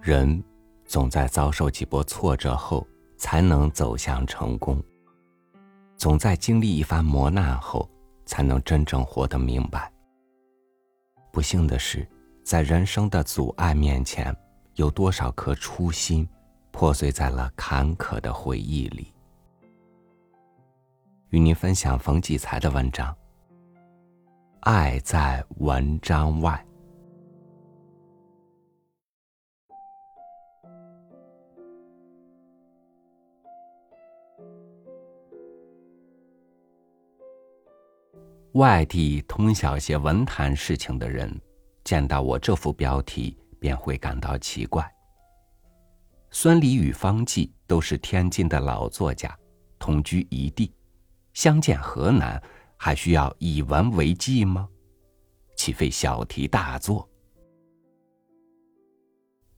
人总在遭受几波挫折后，才能走向成功；总在经历一番磨难后，才能真正活得明白。不幸的是，在人生的阻碍面前，有多少颗初心破碎在了坎坷的回忆里？与您分享冯骥才的文章。爱在文章外。外地通晓些文坛事情的人，见到我这幅标题，便会感到奇怪。孙犁与方季都是天津的老作家，同居一地，相见何难？还需要以文为记吗？岂非小题大做？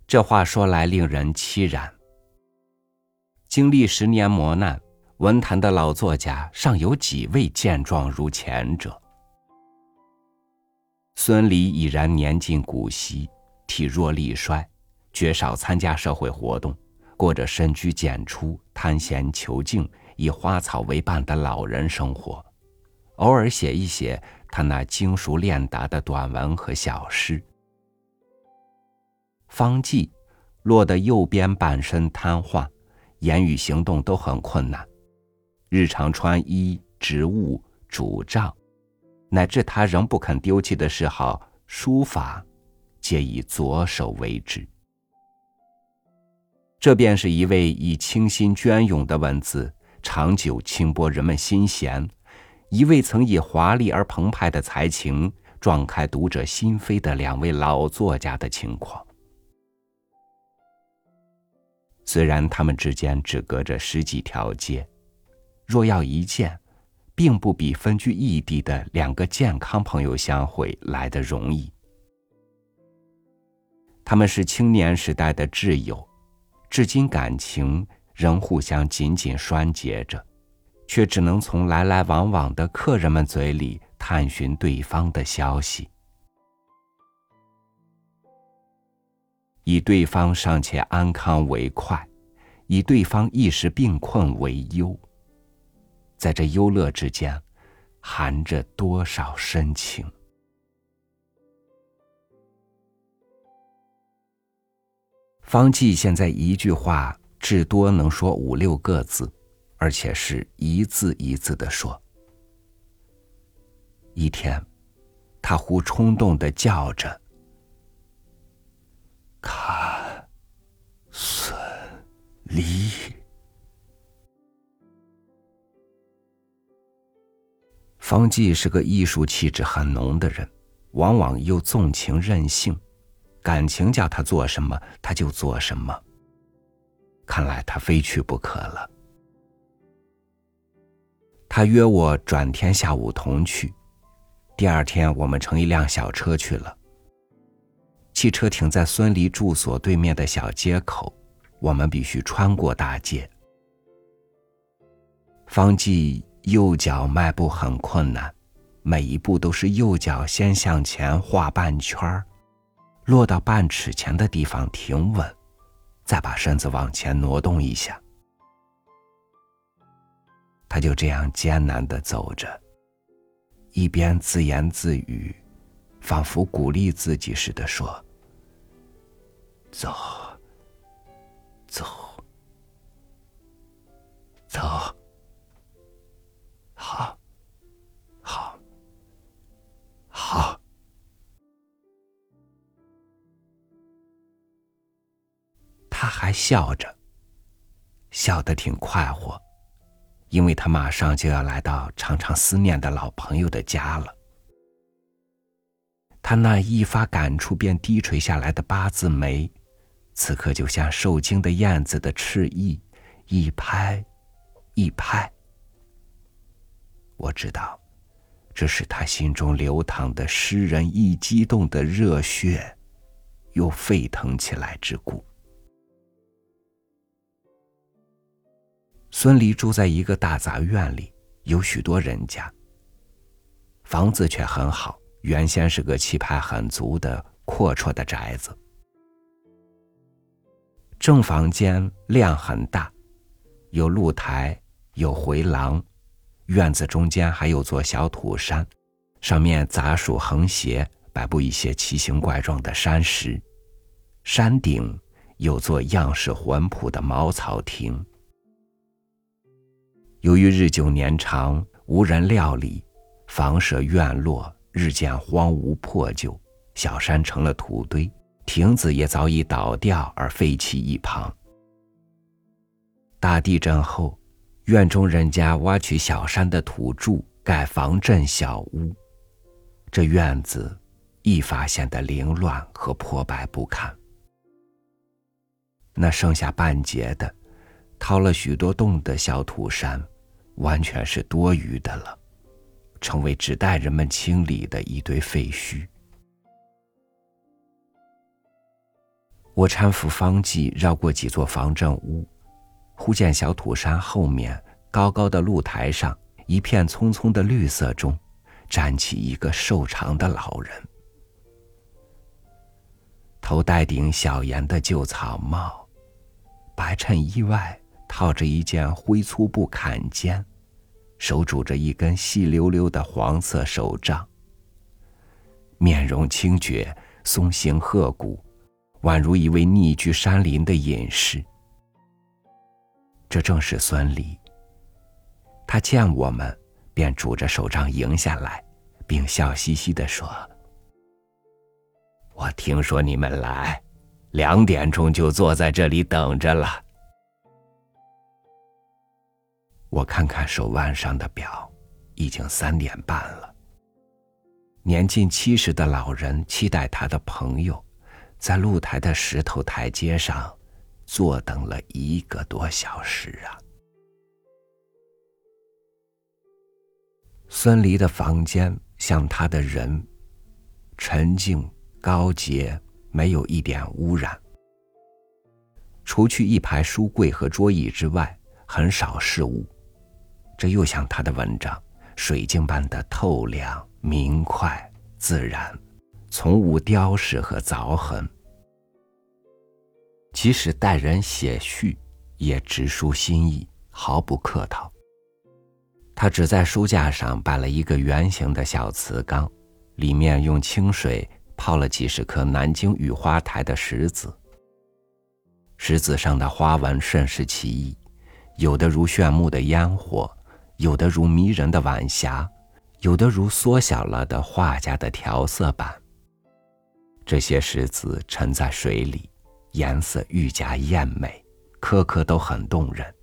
这话说来令人凄然。经历十年磨难，文坛的老作家尚有几位健壮如前者？孙犁已然年近古稀，体弱力衰，绝少参加社会活动，过着深居简出、贪闲求静、以花草为伴的老人生活。偶尔写一写他那精熟练达的短文和小诗。方剂落得右边半身瘫痪，言语行动都很困难，日常穿衣、植物、拄杖，乃至他仍不肯丢弃的嗜好书法，皆以左手为之。这便是一位以清新隽永的文字，长久轻拨人们心弦。一位曾以华丽而澎湃的才情撞开读者心扉的两位老作家的情况。虽然他们之间只隔着十几条街，若要一见，并不比分居异地的两个健康朋友相会来得容易。他们是青年时代的挚友，至今感情仍互相紧紧拴结着。却只能从来来往往的客人们嘴里探寻对方的消息，以对方尚且安康为快，以对方一时病困为忧。在这忧乐之间，含着多少深情？方剂现在一句话，至多能说五六个字。而且是一字一字的说。一天，他忽冲动的叫着：“看，孙离。”方剂是个艺术气质很浓的人，往往又纵情任性，感情叫他做什么他就做什么。看来他非去不可了。他约我转天下午同去。第二天，我们乘一辆小车去了。汽车停在孙离住所对面的小街口，我们必须穿过大街。方剂右脚迈步很困难，每一步都是右脚先向前画半圈儿，落到半尺前的地方停稳，再把身子往前挪动一下。他就这样艰难的走着，一边自言自语，仿佛鼓励自己似的说：“走，走，走，好，好，好。”他还笑着，笑得挺快活。因为他马上就要来到常常思念的老朋友的家了，他那一发感触便低垂下来的八字眉，此刻就像受惊的燕子的翅翼，一拍，一拍。我知道，这是他心中流淌的诗人一激动的热血，又沸腾起来之故。孙离住在一个大杂院里，有许多人家。房子却很好，原先是个气派很足的阔绰的宅子。正房间量很大，有露台，有回廊，院子中间还有座小土山，上面杂树横斜，摆布一些奇形怪状的山石。山顶有座样式浑朴的茅草亭。由于日久年长，无人料理，房舍院落日渐荒芜破旧，小山成了土堆。亭子也早已倒掉而废弃一旁。大地震后，院中人家挖取小山的土柱盖防震小屋，这院子一发现的凌乱和破败不堪。那剩下半截的、掏了许多洞的小土山，完全是多余的了，成为只待人们清理的一堆废墟。我搀扶方季绕过几座防震屋，忽见小土山后面高高的露台上，一片葱葱的绿色中，站起一个瘦长的老人，头戴顶小檐的旧草帽，白衬衣外套着一件灰粗布坎肩，手拄着一根细溜溜的黄色手杖，面容清绝，松形鹤骨。宛如一位匿居山林的隐士。这正是孙离。他见我们，便拄着手杖迎下来，并笑嘻嘻地说：“我听说你们来，两点钟就坐在这里等着了。”我看看手腕上的表，已经三点半了。年近七十的老人期待他的朋友。在露台的石头台阶上，坐等了一个多小时啊。孙离的房间像他的人，沉静高洁，没有一点污染。除去一排书柜和桌椅之外，很少事物。这又像他的文章，水晶般的透亮明快自然。从无雕饰和凿痕，即使待人写序，也直抒心意，毫不客套。他只在书架上摆了一个圆形的小瓷缸，里面用清水泡了几十颗南京雨花台的石子。石子上的花纹甚是奇异，有的如炫目的烟火，有的如迷人的晚霞，有的如缩小了的画家的调色板。这些石子沉在水里，颜色愈加艳美，颗颗都很动人，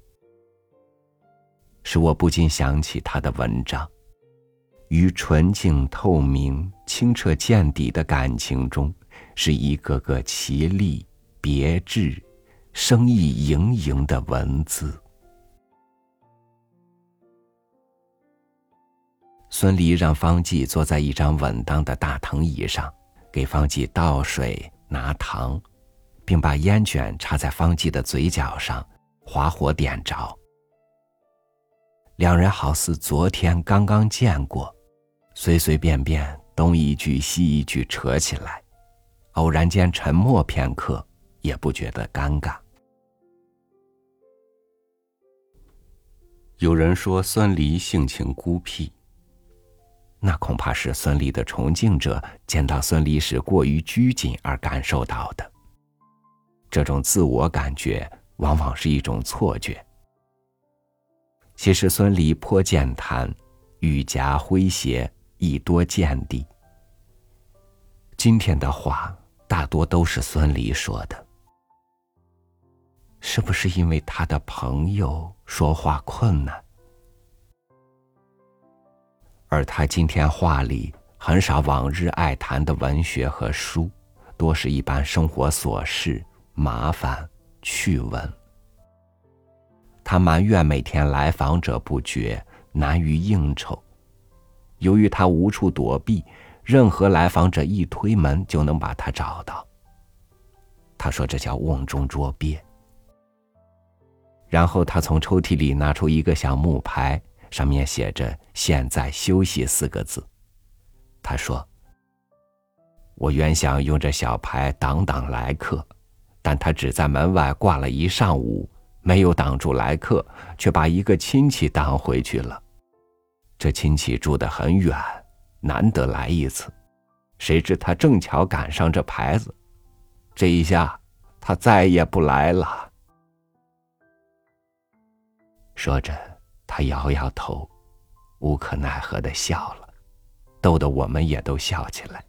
使我不禁想起他的文章。于纯净透明、清澈见底的感情中，是一个个奇丽别致、生意盈盈的文字。孙离让方季坐在一张稳当的大藤椅上。给方季倒水、拿糖，并把烟卷插在方季的嘴角上，划火点着。两人好似昨天刚刚见过，随随便便东一句西一句扯起来，偶然间沉默片刻，也不觉得尴尬。有人说孙离性情孤僻。那恐怕是孙俪的崇敬者见到孙俪时过于拘谨而感受到的。这种自我感觉往往是一种错觉。其实孙俪颇健谈，语夹诙谐，亦多见地。今天的话大多都是孙俪说的，是不是因为他的朋友说话困难？而他今天话里很少往日爱谈的文学和书，多是一般生活琐事、麻烦、趣闻。他埋怨每天来访者不绝，难于应酬。由于他无处躲避，任何来访者一推门就能把他找到。他说这叫瓮中捉鳖。然后他从抽屉里拿出一个小木牌。上面写着“现在休息”四个字。他说：“我原想用这小牌挡挡来客，但他只在门外挂了一上午，没有挡住来客，却把一个亲戚挡回去了。这亲戚住得很远，难得来一次，谁知他正巧赶上这牌子，这一下他再也不来了。说着，他摇摇头，无可奈何的笑了，逗得我们也都笑起来。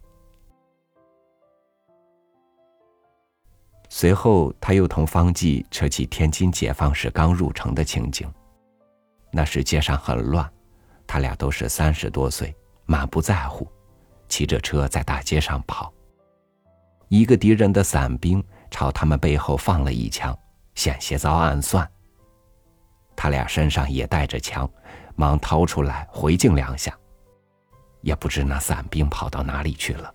随后，他又同方季扯起天津解放时刚入城的情景。那时街上很乱，他俩都是三十多岁，满不在乎，骑着车在大街上跑。一个敌人的伞兵朝他们背后放了一枪，险些遭暗算。他俩身上也带着枪，忙掏出来回敬两下。也不知那伞兵跑到哪里去了。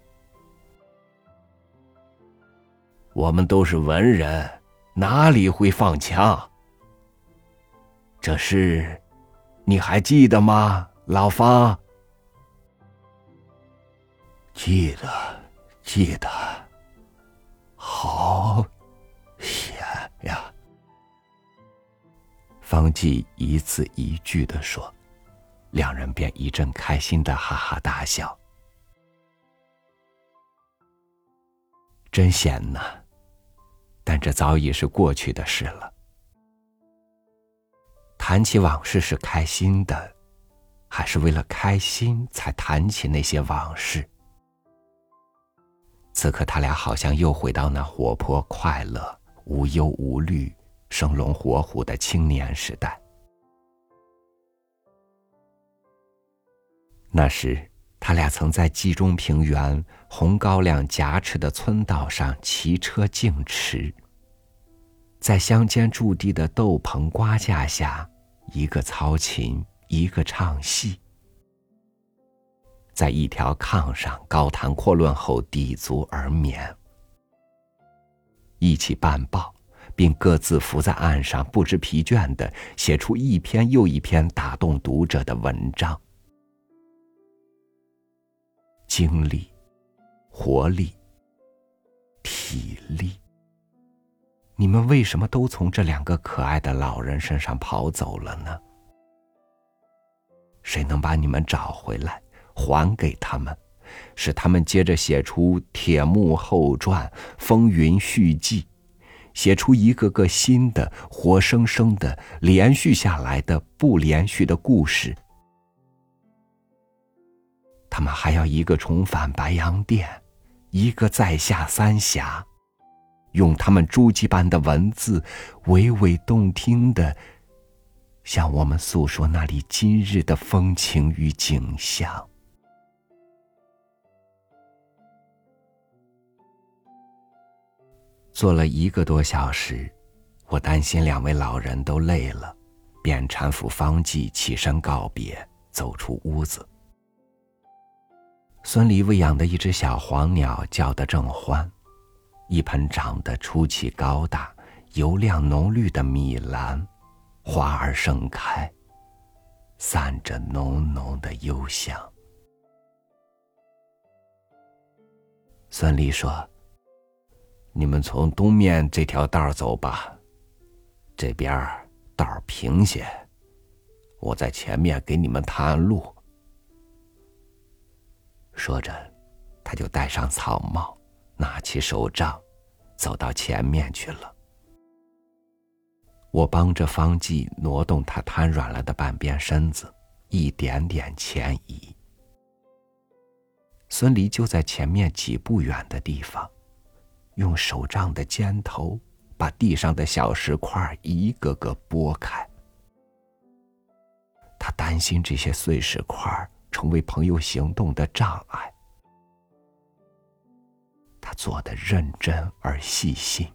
我们都是文人，哪里会放枪？这事你还记得吗，老方？记得，记得。好险呀！方季一字一句的说，两人便一阵开心的哈哈大笑。真险呐！但这早已是过去的事了。谈起往事是开心的，还是为了开心才谈起那些往事？此刻他俩好像又回到那活泼、快乐、无忧无虑。生龙活虎的青年时代。那时，他俩曾在冀中平原红高粱夹持的村道上骑车竞驰，在乡间驻地的豆棚瓜架下，一个操琴，一个唱戏，在一条炕上高谈阔论后抵足而眠，一起办报。并各自伏在岸上，不知疲倦地写出一篇又一篇打动读者的文章。精力、活力、体力，你们为什么都从这两个可爱的老人身上跑走了呢？谁能把你们找回来，还给他们，使他们接着写出《铁幕后传》《风云续记》？写出一个个新的、活生生的、连续下来的不连续的故事。他们还要一个重返白洋淀，一个再下三峡，用他们珠玑般的文字，娓娓动听的向我们诉说那里今日的风情与景象。坐了一个多小时，我担心两位老人都累了，便搀扶方季起身告别，走出屋子。孙离喂养的一只小黄鸟叫得正欢，一盆长得出奇高大、油亮浓绿的米兰，花儿盛开，散着浓浓的幽香。孙俪说。你们从东面这条道走吧，这边道平些，我在前面给你们探路。说着，他就戴上草帽，拿起手杖，走到前面去了。我帮着方季挪动他瘫软了的半边身子，一点点前移。孙离就在前面几步远的地方。用手杖的尖头把地上的小石块一个个拨开。他担心这些碎石块儿成为朋友行动的障碍。他做的认真而细心，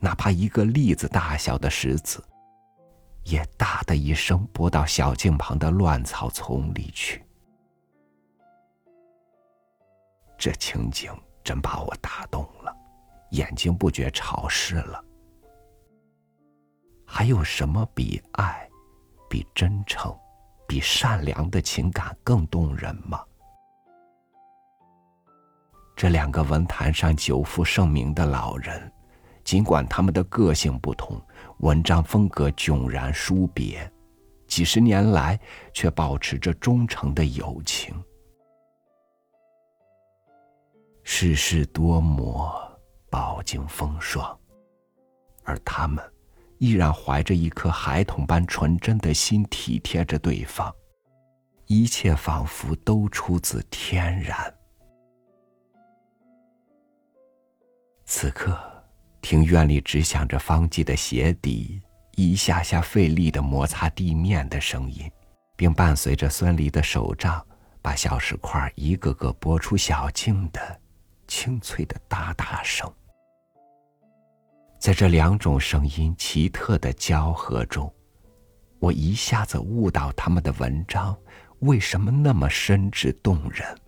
哪怕一个栗子大小的石子，也“哒”的一声拨到小径旁的乱草丛里去。这情景真把我打动了。眼睛不觉潮湿了。还有什么比爱、比真诚、比善良的情感更动人吗？这两个文坛上久负盛名的老人，尽管他们的个性不同，文章风格迥然殊别，几十年来却保持着忠诚的友情。世事多磨，饱经风霜，而他们依然怀着一颗孩童般纯真的心，体贴着对方，一切仿佛都出自天然。此刻，庭院里只响着方季的鞋底一下下费力的摩擦地面的声音，并伴随着孙离的手杖把小石块一个个拨出小径的。清脆的哒哒声，在这两种声音奇特的交合中，我一下子悟到他们的文章为什么那么深挚动人，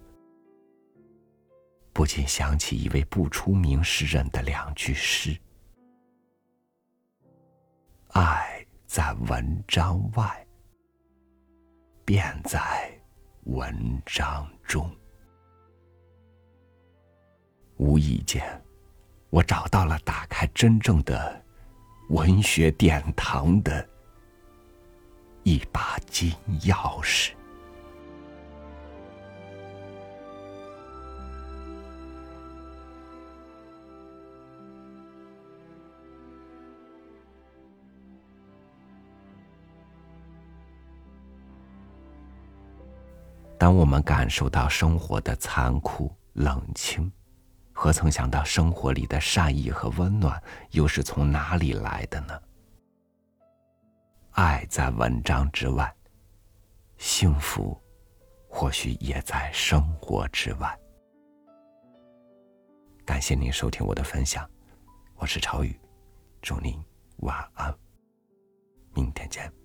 不禁想起一位不出名诗人的两句诗：“爱在文章外，便在文章中。”无意间，我找到了打开真正的文学殿堂的一把金钥匙。当我们感受到生活的残酷冷清。何曾想到，生活里的善意和温暖又是从哪里来的呢？爱在文章之外，幸福或许也在生活之外。感谢您收听我的分享，我是朝雨，祝您晚安，明天见。